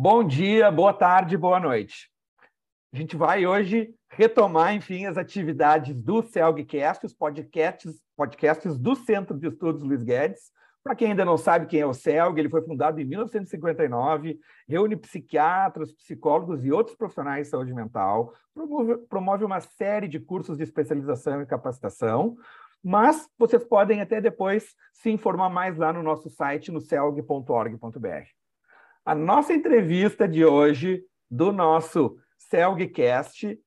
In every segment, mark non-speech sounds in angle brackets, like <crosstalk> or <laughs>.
Bom dia, boa tarde, boa noite. A gente vai hoje retomar, enfim, as atividades do CELGcast, os podcasts, podcasts do Centro de Estudos Luiz Guedes. Para quem ainda não sabe quem é o CELG, ele foi fundado em 1959, reúne psiquiatras, psicólogos e outros profissionais de saúde mental, promove, promove uma série de cursos de especialização e capacitação, mas vocês podem até depois se informar mais lá no nosso site, no celg.org.br. A nossa entrevista de hoje, do nosso CELGcast,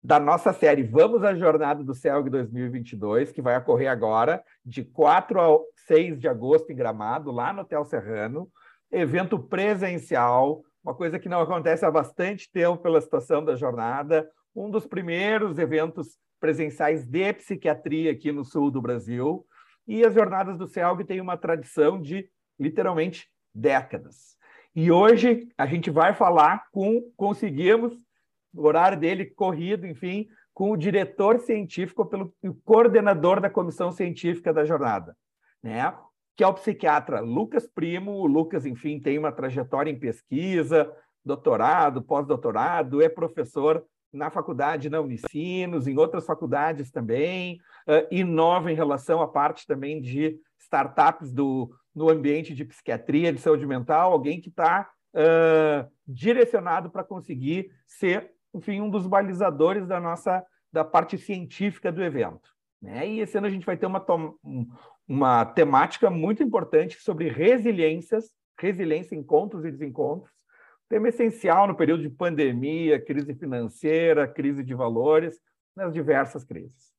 da nossa série Vamos à Jornada do CELG 2022, que vai ocorrer agora, de 4 a 6 de agosto em Gramado, lá no Hotel Serrano. Evento presencial, uma coisa que não acontece há bastante tempo pela situação da jornada. Um dos primeiros eventos presenciais de psiquiatria aqui no sul do Brasil. E as jornadas do CELG têm uma tradição de, literalmente, décadas. E hoje a gente vai falar com, conseguimos, o horário dele corrido, enfim, com o diretor científico, pelo o coordenador da comissão científica da jornada, né? que é o psiquiatra Lucas Primo. O Lucas, enfim, tem uma trajetória em pesquisa, doutorado, pós-doutorado, é professor na faculdade na Unicinos, em outras faculdades também, uh, inova em relação à parte também de startups do, no ambiente de psiquiatria, de saúde mental, alguém que está uh, direcionado para conseguir ser, enfim, um dos balizadores da nossa da parte científica do evento. Né? E esse ano a gente vai ter uma, uma temática muito importante sobre resiliências, resiliência, encontros e desencontros, tema essencial no período de pandemia, crise financeira, crise de valores, nas diversas crises.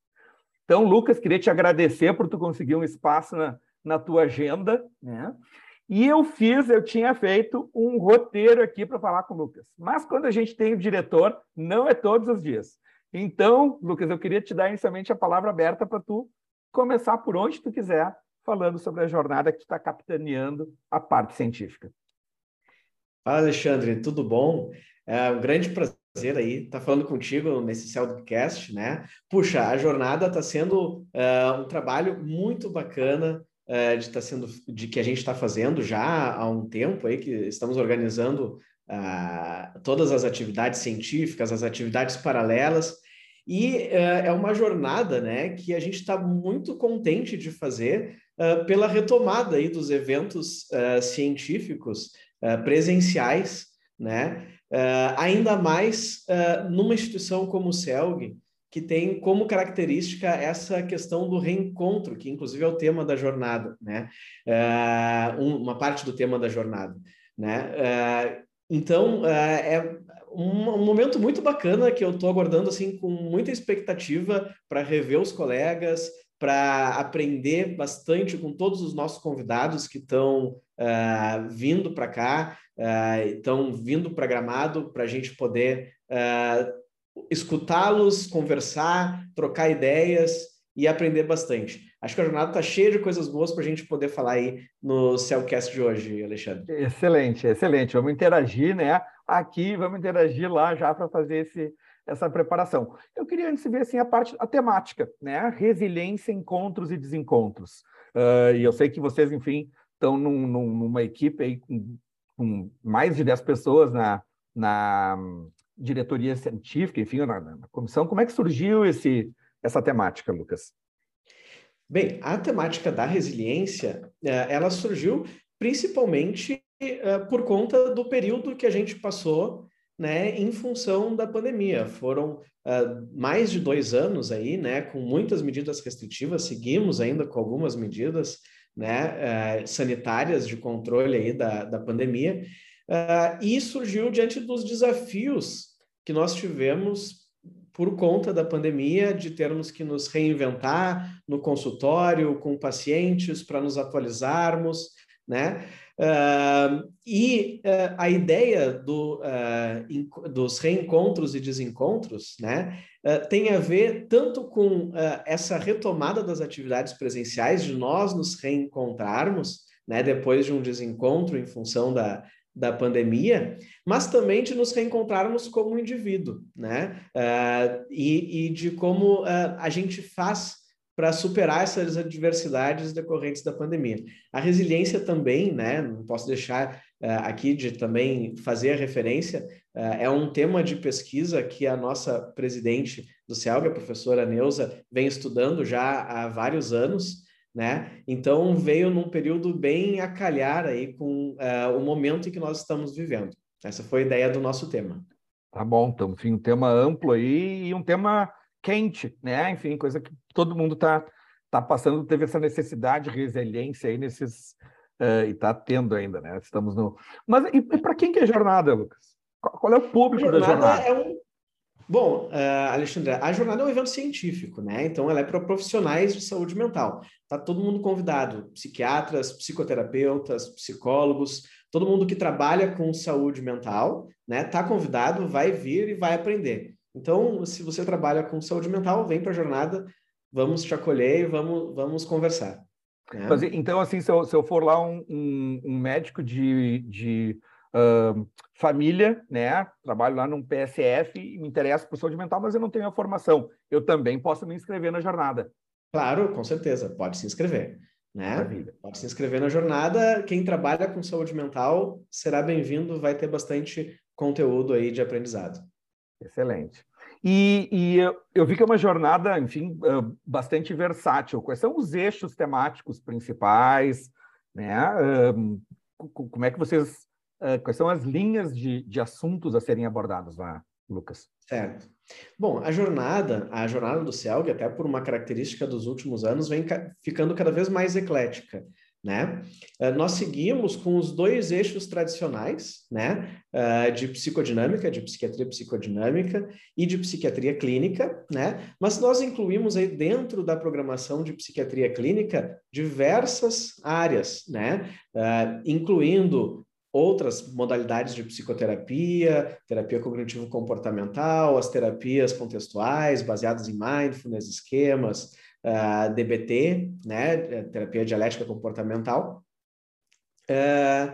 Então, Lucas, queria te agradecer por tu conseguir um espaço na, na tua agenda, né? E eu fiz, eu tinha feito um roteiro aqui para falar com o Lucas. Mas quando a gente tem o diretor, não é todos os dias. Então, Lucas, eu queria te dar inicialmente a palavra aberta para tu começar por onde tu quiser, falando sobre a jornada que tu está capitaneando a parte científica. Fala, Alexandre, tudo bom? É um grande prazer aí estar falando contigo nesse Celdcast, né? Puxa, a jornada está sendo uh, um trabalho muito bacana, uh, de, tá sendo, de que a gente está fazendo já há um tempo aí, que estamos organizando uh, todas as atividades científicas, as atividades paralelas, e uh, é uma jornada né, que a gente está muito contente de fazer uh, pela retomada aí dos eventos uh, científicos presenciais, né? ainda mais numa instituição como o CELG, que tem como característica essa questão do reencontro, que inclusive é o tema da jornada, né? Uh, uma parte do tema da jornada, né? Uh, então, é um, um, momento muito bacana que eu estou aguardando assim com muita expectativa para rever os colegas, para aprender bastante com todos os nossos convidados que estão vindo para cá, estão vindo para Gramado para a gente poder escutá-los, conversar, trocar ideias e aprender bastante. Acho que a jornada está cheia de coisas boas para a gente poder falar aí no Cellcast de hoje, Alexandre. Excelente, excelente. Vamos interagir, né? Aqui, vamos interagir lá já para fazer esse, essa preparação. Eu queria antes ver assim a parte, a temática, né? Resiliência, encontros e desencontros. Uh, e eu sei que vocês, enfim, estão num, num, numa equipe aí com, com mais de 10 pessoas na, na diretoria científica, enfim, na, na, comissão. Como é que surgiu esse, essa temática, Lucas? Bem, a temática da resiliência, é, ela surgiu principalmente é, por conta do período que a gente passou né, em função da pandemia. Foram uh, mais de dois anos aí, né, com muitas medidas restritivas, seguimos ainda com algumas medidas né, sanitárias de controle aí da, da pandemia, e surgiu diante dos desafios que nós tivemos por conta da pandemia, de termos que nos reinventar no consultório, com pacientes, para nos atualizarmos, né? Uh, e uh, a ideia do, uh, dos reencontros e desencontros né, tem a ver tanto com essa retomada das atividades presenciais, de nós nos reencontrarmos né, depois de um desencontro em função da, da pandemia, mas também de nos reencontrarmos como indivíduo, né? Uh, e, e, de como uh, a gente faz para superar essas adversidades decorrentes da pandemia. A resiliência também, né? Não posso deixar aqui de também fazer a referência, é um tema de pesquisa que a nossa presidente do CELG, a professora Neuza, vem estudando já há vários anos, né? Então veio num período bem a calhar aí com o momento em que nós estamos vivendo. Essa foi a ideia do nosso tema. Tá bom, então, enfim, um tema amplo aí e um tema quente, né? Enfim, coisa que todo mundo está tá passando, teve essa necessidade, resiliência aí nesses uh, e está tendo ainda, né? Estamos no. Mas e, e para quem que é jornada, Lucas? Qual, qual é o público jornada da jornada? É um... Bom, uh, Alexandre, a jornada é um evento científico, né? Então ela é para profissionais de saúde mental. Tá todo mundo convidado, psiquiatras, psicoterapeutas, psicólogos, todo mundo que trabalha com saúde mental, né? Tá convidado, vai vir e vai aprender. Então, se você trabalha com saúde mental, vem para a jornada, vamos te acolher e vamos, vamos conversar. Né? Então, assim, se eu, se eu for lá um, um, um médico de, de uh, família, né, trabalho lá num PSF e me interesso por saúde mental, mas eu não tenho a formação, eu também posso me inscrever na jornada. Claro, com certeza, pode se inscrever. Né? Pode se inscrever na jornada. Quem trabalha com saúde mental será bem-vindo, vai ter bastante conteúdo aí de aprendizado. Excelente. E, e eu, eu, vi que é uma jornada, enfim, bastante versátil. Quais são os eixos temáticos principais? Né? Como é que vocês. Quais são as linhas de, de assuntos a serem abordados lá, Lucas? Certo. Bom, a jornada, a jornada do CELG, até por uma característica dos últimos anos, vem ficando cada vez mais eclética né? Uh, nós seguimos com os dois eixos tradicionais, né? Uh, de psicodinâmica, de psiquiatria psicodinâmica e de psiquiatria clínica, né? Mas nós incluímos aí dentro da programação de psiquiatria clínica diversas áreas, né? Incluindo outras modalidades de psicoterapia, terapia cognitivo-comportamental, as terapias contextuais baseadas em mindfulness, esquemas, uh, ah, DBT, né, terapia dialética comportamental, uh,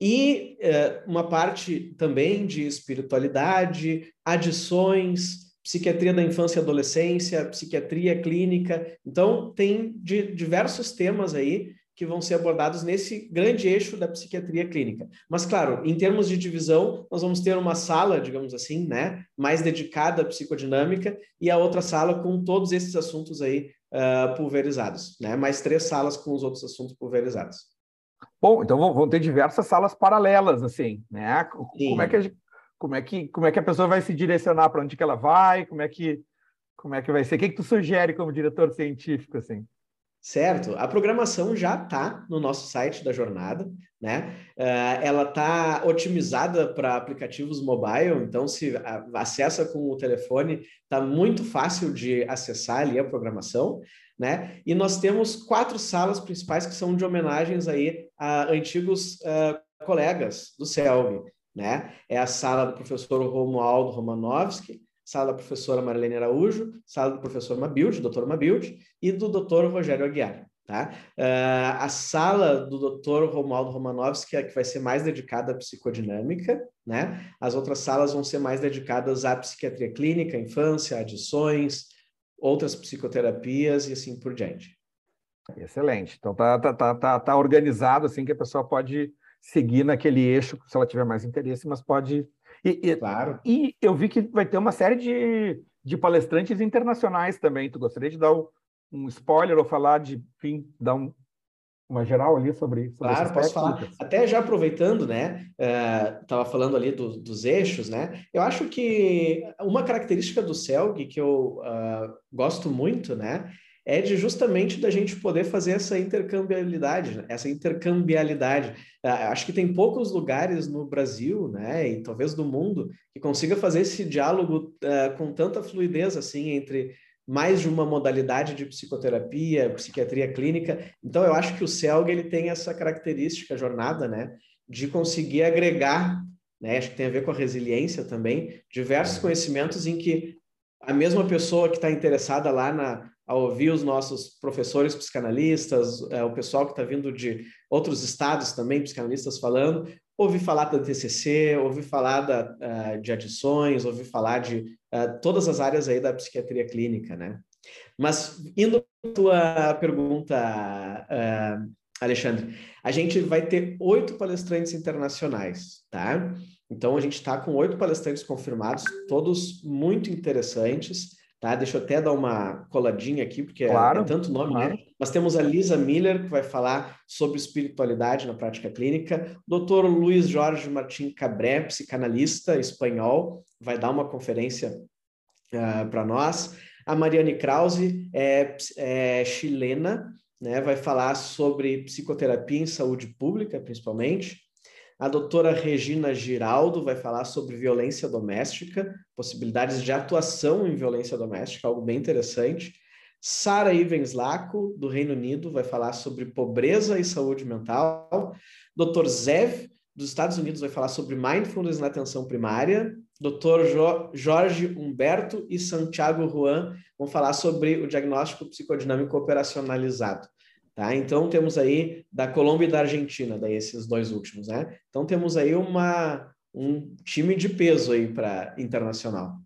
e uh, uma parte também de espiritualidade, adições, psiquiatria da infância e adolescência, psiquiatria clínica. Então, tem de, diversos temas aí que vão ser abordados nesse grande eixo da psiquiatria clínica. Mas, claro, em termos de divisão, nós vamos ter uma sala, digamos assim, né, mais dedicada à psicodinâmica e a outra sala com todos esses assuntos aí uh, pulverizados, né? Mais três salas com os outros assuntos pulverizados. Bom, então vão ter diversas salas paralelas, assim, né? Como é que como é que como é que a pessoa vai se direcionar para onde que ela vai? Como é que como é que vai ser? O que, que tu sugere como diretor científico, assim? Certo, a programação já está no nosso site da jornada, né? Uh, ela está otimizada para aplicativos mobile, então se acessa com o telefone, está muito fácil de acessar ali a programação, né? E nós temos quatro salas principais que são de homenagens aí a antigos uh, colegas do CELV, né? É a sala do professor Romualdo Romanovski, sala da professora Marilene Araújo, sala do professor Mabilde, doutor Mabilde, e do doutor Rogério Aguiar. Tá? Uh, a sala do doutor Romualdo Romanovski é que vai ser mais dedicada à psicodinâmica, né? As outras salas vão ser mais dedicadas à psiquiatria clínica, infância, adições, outras psicoterapias e assim por diante. Excelente. Então tá, tá, tá, tá, tá organizado assim que a pessoa pode seguir naquele eixo se ela tiver mais interesse, mas pode e, claro. E eu vi que vai ter uma série de, de palestrantes internacionais também. Tu gostaria de dar um spoiler ou falar de, enfim, dar um, uma geral ali sobre, sobre claro posso falar até já aproveitando né estava uh, falando ali do, dos eixos né eu acho que uma característica do Celg que eu uh, gosto muito né é de justamente da gente poder fazer essa intercambiabilidade, né? essa intercambialidade. Uh, acho que tem poucos lugares no Brasil, né, e talvez do mundo, que consiga fazer esse diálogo uh, com tanta fluidez assim entre mais de uma modalidade de psicoterapia, psiquiatria clínica. Então, eu acho que o CELG ele tem essa característica, jornada, né, de conseguir agregar, né, acho que tem a ver com a resiliência também, diversos é. conhecimentos em que a mesma pessoa que está interessada lá na, a ouvir os nossos professores psicanalistas, é, o pessoal que está vindo de outros estados também, psicanalistas falando, ouvi falar da TCC, ouvi falar da, uh, de adições, ouvi falar de uh, todas as áreas aí da psiquiatria clínica, né? Mas indo à tua pergunta, uh, Alexandre, a gente vai ter oito palestrantes internacionais, tá? Então, a gente está com oito palestrantes confirmados, todos muito interessantes, tá? Deixa eu até dar uma coladinha aqui, porque claro, é, é, tanto nome, né? claro. né? Nós temos a Lisa Miller, que vai falar sobre espiritualidade na prática clínica, Dr. Luiz Jorge Martim Cabré, psicanalista espanhol, vai dar uma conferência uh, ah, para nós. A Mariane Krause é, é chilena, né? vai falar sobre psicoterapia em saúde pública, principalmente. A doutora Regina Giraldo vai falar sobre violência doméstica, possibilidades de atuação em violência doméstica, algo bem interessante. Sara Ivens Laco, do Reino Unido, vai falar sobre pobreza e saúde mental. Dr. Zev, dos Estados Unidos, vai falar sobre mindfulness na atenção primária. Dr. Jo Jorge Humberto e Santiago Juan vão falar sobre o diagnóstico psicodinâmico operacionalizado. Tá? Então temos aí da Colômbia e da Argentina, daí esses dois últimos, né? Então temos aí uma, um time de peso aí para internacional.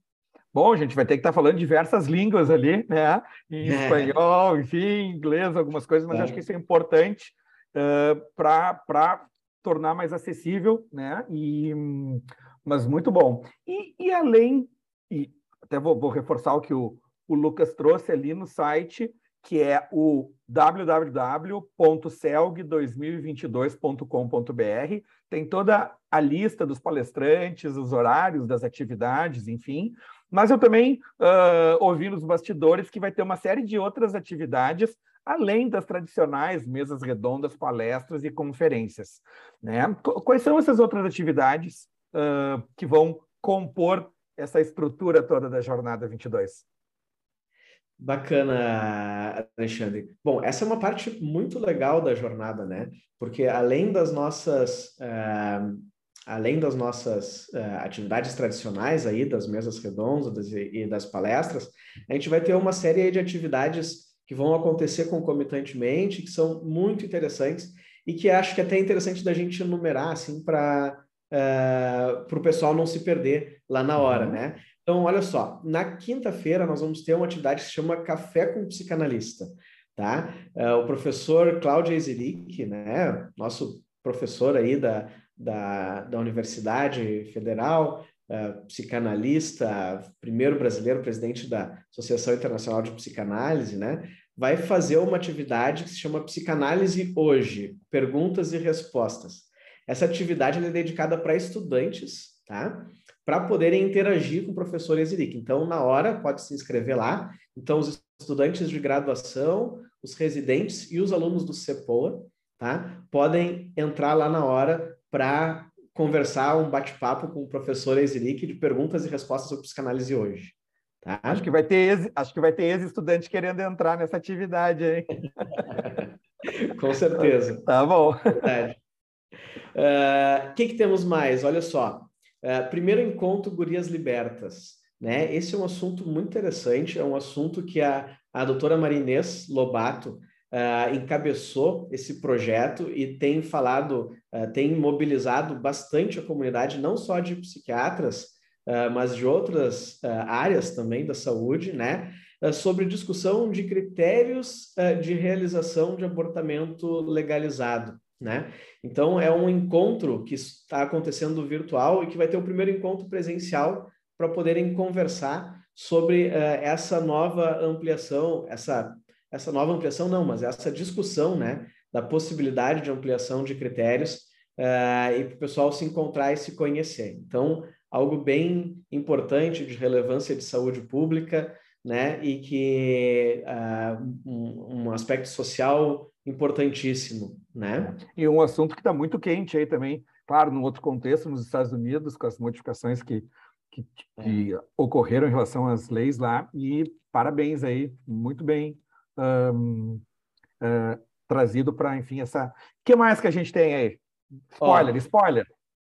Bom, a gente vai ter que estar tá falando diversas línguas ali, né? Em é. espanhol, enfim, inglês, algumas coisas, mas é. acho que isso é importante uh, para tornar mais acessível, né? E, mas muito bom. E, e além, e até vou, vou reforçar o que o, o Lucas trouxe ali no site, que é o www.celg2022.com.br. Tem toda a lista dos palestrantes, os horários das atividades, enfim. Mas eu também uh, ouvi nos bastidores que vai ter uma série de outras atividades, além das tradicionais mesas redondas, palestras e conferências. Né? Quais são essas outras atividades uh, que vão compor essa estrutura toda da Jornada 22? Bacana, Alexandre. Bom, essa é uma parte muito legal da jornada, né? Porque além das nossas, uh, além das nossas uh, atividades tradicionais aí, das mesas redondas e, das palestras, a gente vai ter uma série de atividades que vão acontecer concomitantemente, que são muito interessantes e que acho que é até interessante da gente enumerar, assim, para uh, eh, o pessoal não se perder lá na hora, uhum. né? Então, olha só, na quinta-feira nós vamos ter uma atividade que se chama Café com Psicanalista, tá? Uh, o professor Cláudio Ezeric, né, nosso professor aí da, da, da Universidade Federal, uh, psicanalista, primeiro brasileiro presidente da Associação Internacional de Psicanálise, né, vai fazer uma atividade que se chama Psicanálise Hoje, Perguntas e Respostas. Essa atividade é dedicada para estudantes, tá? Para poderem interagir com o professor Exiric. Então, na hora, pode se inscrever lá. Então, os estudantes de graduação, os residentes e os alunos do CEPOA, tá? Podem entrar lá na hora para conversar, um bate-papo com o professor Exiric de perguntas e respostas sobre psicanálise hoje. Tá? Acho que vai ter acho que vai ter ex-estudante querendo entrar nessa atividade, hein? <laughs> com certeza. Tá bom. O uh, que, que temos mais? Olha só. Uh, primeiro encontro Gurias Libertas. Né? Esse é um assunto muito interessante, é um assunto que a, a doutora Marinês Lobato uh, encabeçou esse projeto e tem falado, uh, tem mobilizado bastante a comunidade, não só de psiquiatras, mas de outras áreas também da saúde, né? sobre discussão de critérios de realização de abortamento legalizado. Né? Então, é um encontro que está acontecendo virtual e que vai ter o primeiro encontro presencial para poderem conversar sobre uh, essa nova ampliação, essa, essa nova ampliação não, mas essa discussão né, da possibilidade de ampliação de critérios uh, e para o pessoal se encontrar e se conhecer. Então, algo bem importante de relevância de saúde pública, né, e que uh, um, um aspecto social importantíssimo, né? E um assunto que está muito quente aí também, claro, num outro contexto, nos Estados Unidos, com as modificações que, que, que é. ocorreram em relação às leis lá, e parabéns aí, muito bem um, uh, trazido para, enfim, essa... O que mais que a gente tem aí? Spoiler, spoiler.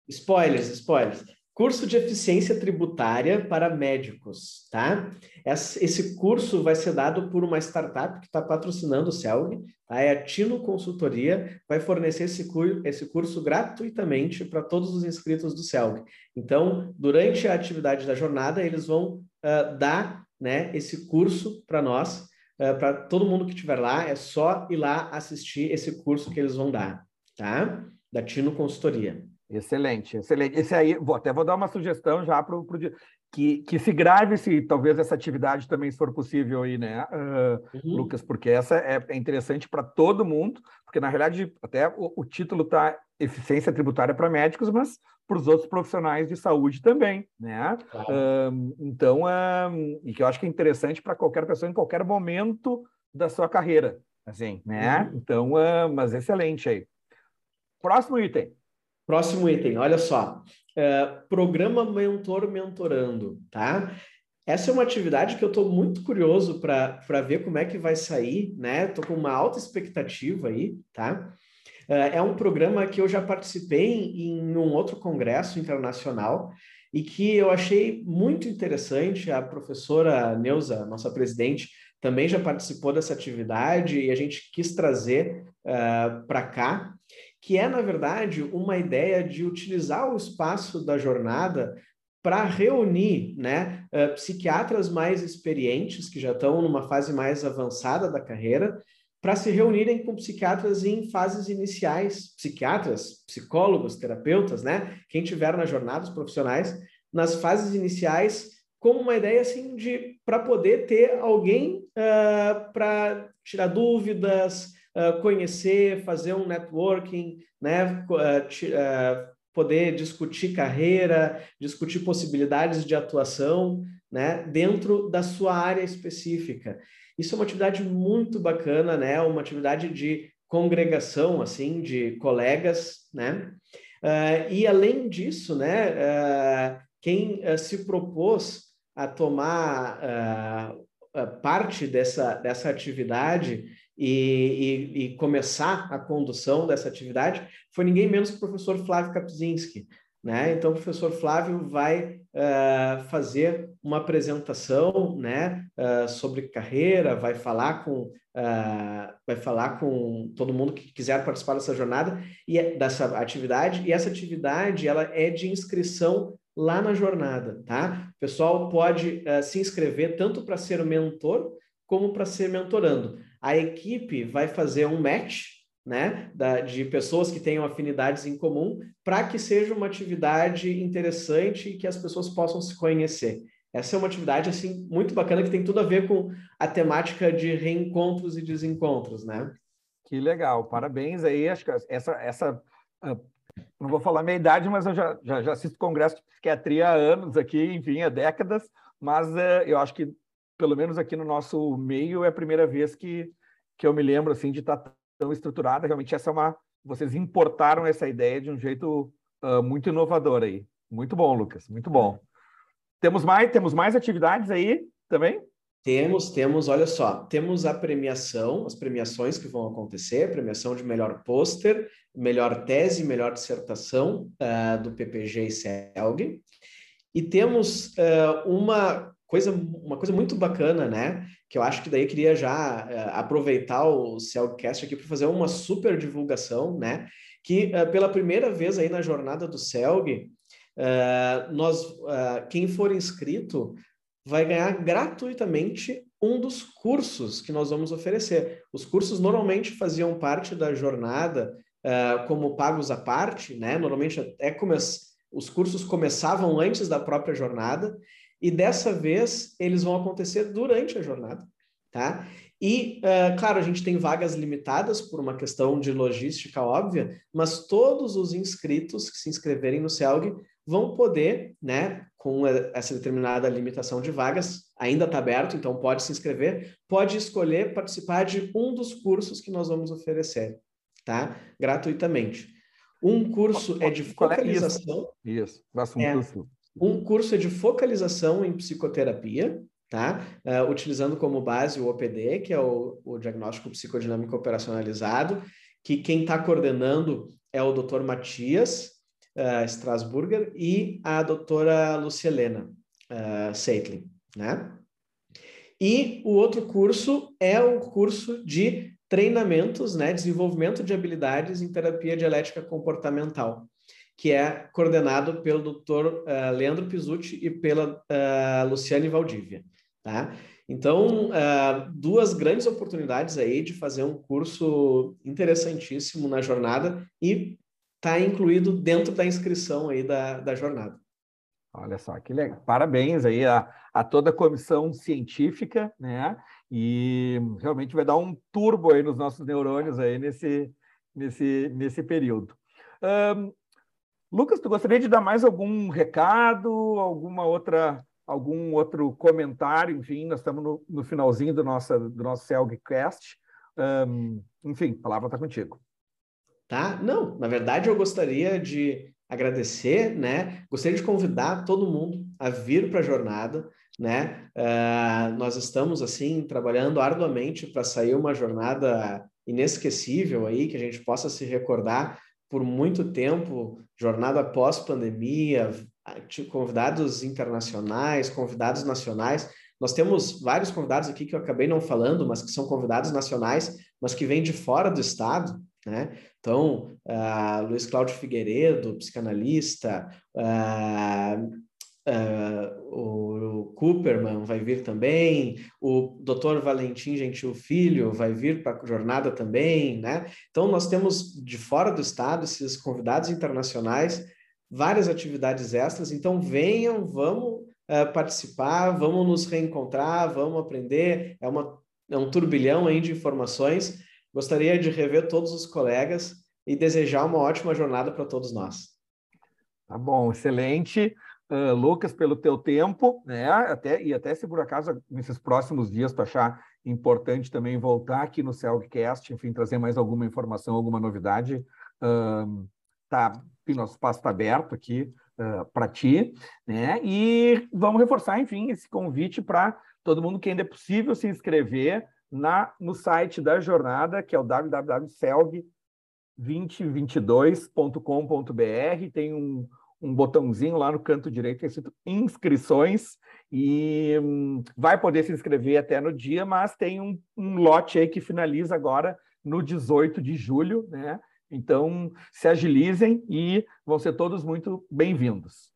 Spoilers, spoilers. Curso de eficiência tributária para médicos, tá? Esse curso vai ser dado por uma startup que está patrocinando o CELG, tá? é a Tino Consultoria, vai fornecer esse, esse curso gratuitamente para todos os inscritos do CELG. Então, durante a atividade da jornada, eles vão uh, dar né, esse curso para nós, uh, para todo mundo que estiver lá, é só ir lá assistir esse curso que eles vão dar, tá? Da Tino Consultoria. Excelente, excelente. Esse aí, vou, até vou dar uma sugestão já para o que, que se grave se talvez essa atividade também se for possível aí, né, uh, uhum. Lucas? Porque essa é, é interessante para todo mundo, porque na realidade até o, o título está eficiência tributária para médicos, mas para os outros profissionais de saúde também, né? Claro. Uh, então, uh, e que eu acho que é interessante para qualquer pessoa em qualquer momento da sua carreira, assim, né? Uhum. Então, mas excelente aí. Próximo item. Próximo item, olha só. Uh, programa Mentor Mentorando, tá? Essa é uma atividade que eu estou muito curioso para ver como é que vai sair, né? Estou com uma alta expectativa aí, tá? Uh, é um programa que eu já participei em um outro congresso internacional e que eu achei muito interessante. A professora Neuza, nossa presidente, também já participou dessa atividade e a gente quis trazer uh, para cá que é, na verdade, uma ideia de utilizar o espaço da jornada para reunir né, uh, psiquiatras mais experientes, que já estão numa fase mais avançada da carreira, para se reunirem com psiquiatras em fases iniciais, psiquiatras, psicólogos, terapeutas, né? Quem tiver na jornada, os profissionais, nas fases iniciais, como uma ideia assim de para poder ter alguém uh, ah, para tirar dúvidas, conhecer, fazer um networking, né? Poder discutir carreira, discutir possibilidades de atuação, né? Dentro da sua área específica. Isso é uma atividade muito bacana, né? Uma atividade de congregação, assim, de colegas, né? E além disso, né? Quem se propôs a tomar parte dessa, dessa atividade e, e, e, começar a condução dessa atividade foi ninguém menos que o professor Flávio Kapczynski. Né? Então, o professor Flávio vai uh, fazer uma apresentação né, uh, sobre carreira, vai falar com uh, vai falar com todo mundo que quiser participar dessa jornada e é, dessa atividade. E essa atividade ela é de inscrição lá na jornada, tá? O pessoal pode se inscrever tanto para ser o mentor como para ser mentorando a equipe vai fazer um match né, da, de pessoas que tenham afinidades em comum para que seja uma atividade interessante e que as pessoas possam se conhecer. Essa é uma atividade assim muito bacana que tem tudo a ver com a temática de reencontros e desencontros, né? Que legal, parabéns aí. Acho que essa, essa uh, não vou falar minha idade, mas eu já, já, já assisto congresso de psiquiatria há anos aqui, enfim, há décadas. Mas uh, eu acho que pelo menos aqui no nosso meio, é a primeira vez que, que eu me lembro assim de estar tão estruturada. Realmente, essa é uma. Vocês importaram essa ideia de um jeito uh, muito inovador aí. Muito bom, Lucas. Muito bom. Temos mais, temos mais atividades aí também? Temos, temos, olha só, temos a premiação, as premiações que vão acontecer, premiação de melhor pôster, melhor tese, melhor dissertação uh, do PPG e CELG. E temos uh, uma coisa, uma coisa muito bacana, né? Que eu acho que daí queria já uh, aproveitar o Celcast aqui para fazer uma super divulgação, né? Que uh, pela primeira vez aí na jornada do Celg, uh, nós, quem for inscrito vai ganhar gratuitamente um dos cursos que nós vamos oferecer. Os cursos normalmente faziam parte da jornada como pagos à parte, né? Normalmente até come os cursos começavam antes da própria jornada e dessa vez eles vão acontecer durante a jornada, tá? E, uh, claro, a gente tem vagas limitadas por uma questão de logística óbvia, mas todos os inscritos que se inscreverem no CELG vão poder, né, com essa determinada limitação de vagas, ainda está aberto, então pode se inscrever, pode escolher participar de um dos cursos que nós vamos oferecer, tá? Gratuitamente. Um curso é de focalização. Isso, isso. um é, curso. Um curso é de focalização em psicoterapia, tá? Uh, utilizando como base o OPD, que é o, o diagnóstico psicodinâmico operacionalizado, que quem está coordenando é o Dr. Matias uh, Strasburger e a doutora Lucielena uh, Seitlin, né? E o outro curso é o curso de treinamentos, né, desenvolvimento de habilidades em terapia dialética comportamental que é coordenado pelo Dr. Uh, Leandro Pizzuti e pela uh, Luciane Valdívia, tá? Então, uh, duas grandes oportunidades aí de fazer um curso interessantíssimo na jornada e está incluído dentro da inscrição aí da, da jornada. Olha só, que legal. Parabéns aí a, a toda a comissão científica, né? E realmente vai dar um turbo aí nos nossos neurônios aí nesse, nesse, nesse período. Um, Lucas, tu gostaria de dar mais algum recado, alguma outra, algum outro comentário? Enfim, nós estamos no, no finalzinho do nosso, do nosso Celgcast. Um, enfim, a palavra está contigo. Tá? Não, na verdade eu gostaria de agradecer, né? Gostaria de convidar todo mundo a vir para a jornada, né? Uh, nós estamos assim trabalhando arduamente para sair uma jornada inesquecível aí que a gente possa se recordar por muito tempo, jornada pós-pandemia, convidados internacionais, convidados nacionais. Nós temos vários convidados aqui que eu acabei não falando, mas que são convidados nacionais, mas que vêm de fora do estado, né? Então, uh, Luiz Cláudio Figueiredo, psicanalista, uh, uh, o Cooperman vai vir também, o Dr. Valentim Gentil Filho vai vir para a jornada também, né? Então, nós temos de fora do estado esses convidados internacionais, várias atividades extras, então venham, vamos uh, participar, vamos nos reencontrar, vamos aprender, é, uma, é um turbilhão aí de informações. Gostaria de rever todos os colegas e desejar uma ótima jornada para todos nós. Tá bom, excelente uh, Lucas, pelo teu tempo, né? Até, e até se por acaso nesses próximos dias tu achar importante também voltar aqui no Celgcast, enfim, trazer mais alguma informação, alguma novidade, uh, tá, nosso espaço está aberto aqui uh, para ti, né? E vamos reforçar, enfim, esse convite para todo mundo que ainda é possível se inscrever na, no site da jornada, que é o www.celg2022.com.br. Tem um, um botãozinho lá no canto direito escrito inscrições e hum, vai poder se inscrever até no dia, mas tem um, um, lote aí que finaliza agora no 18 de julho, né? Então, se agilizem e vão ser todos muito bem-vindos.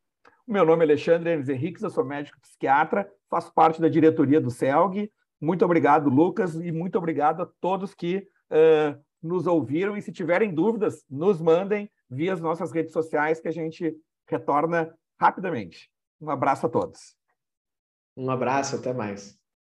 Meu nome é Alexandre Enes Henriques, eu sou médico psiquiatra, faço parte da diretoria do CELG. Muito obrigado, Lucas, e muito obrigado a todos que uh, nos ouviram. E se tiverem dúvidas, nos mandem via as nossas redes sociais que a gente retorna rapidamente. Um abraço a todos. Um abraço, até mais.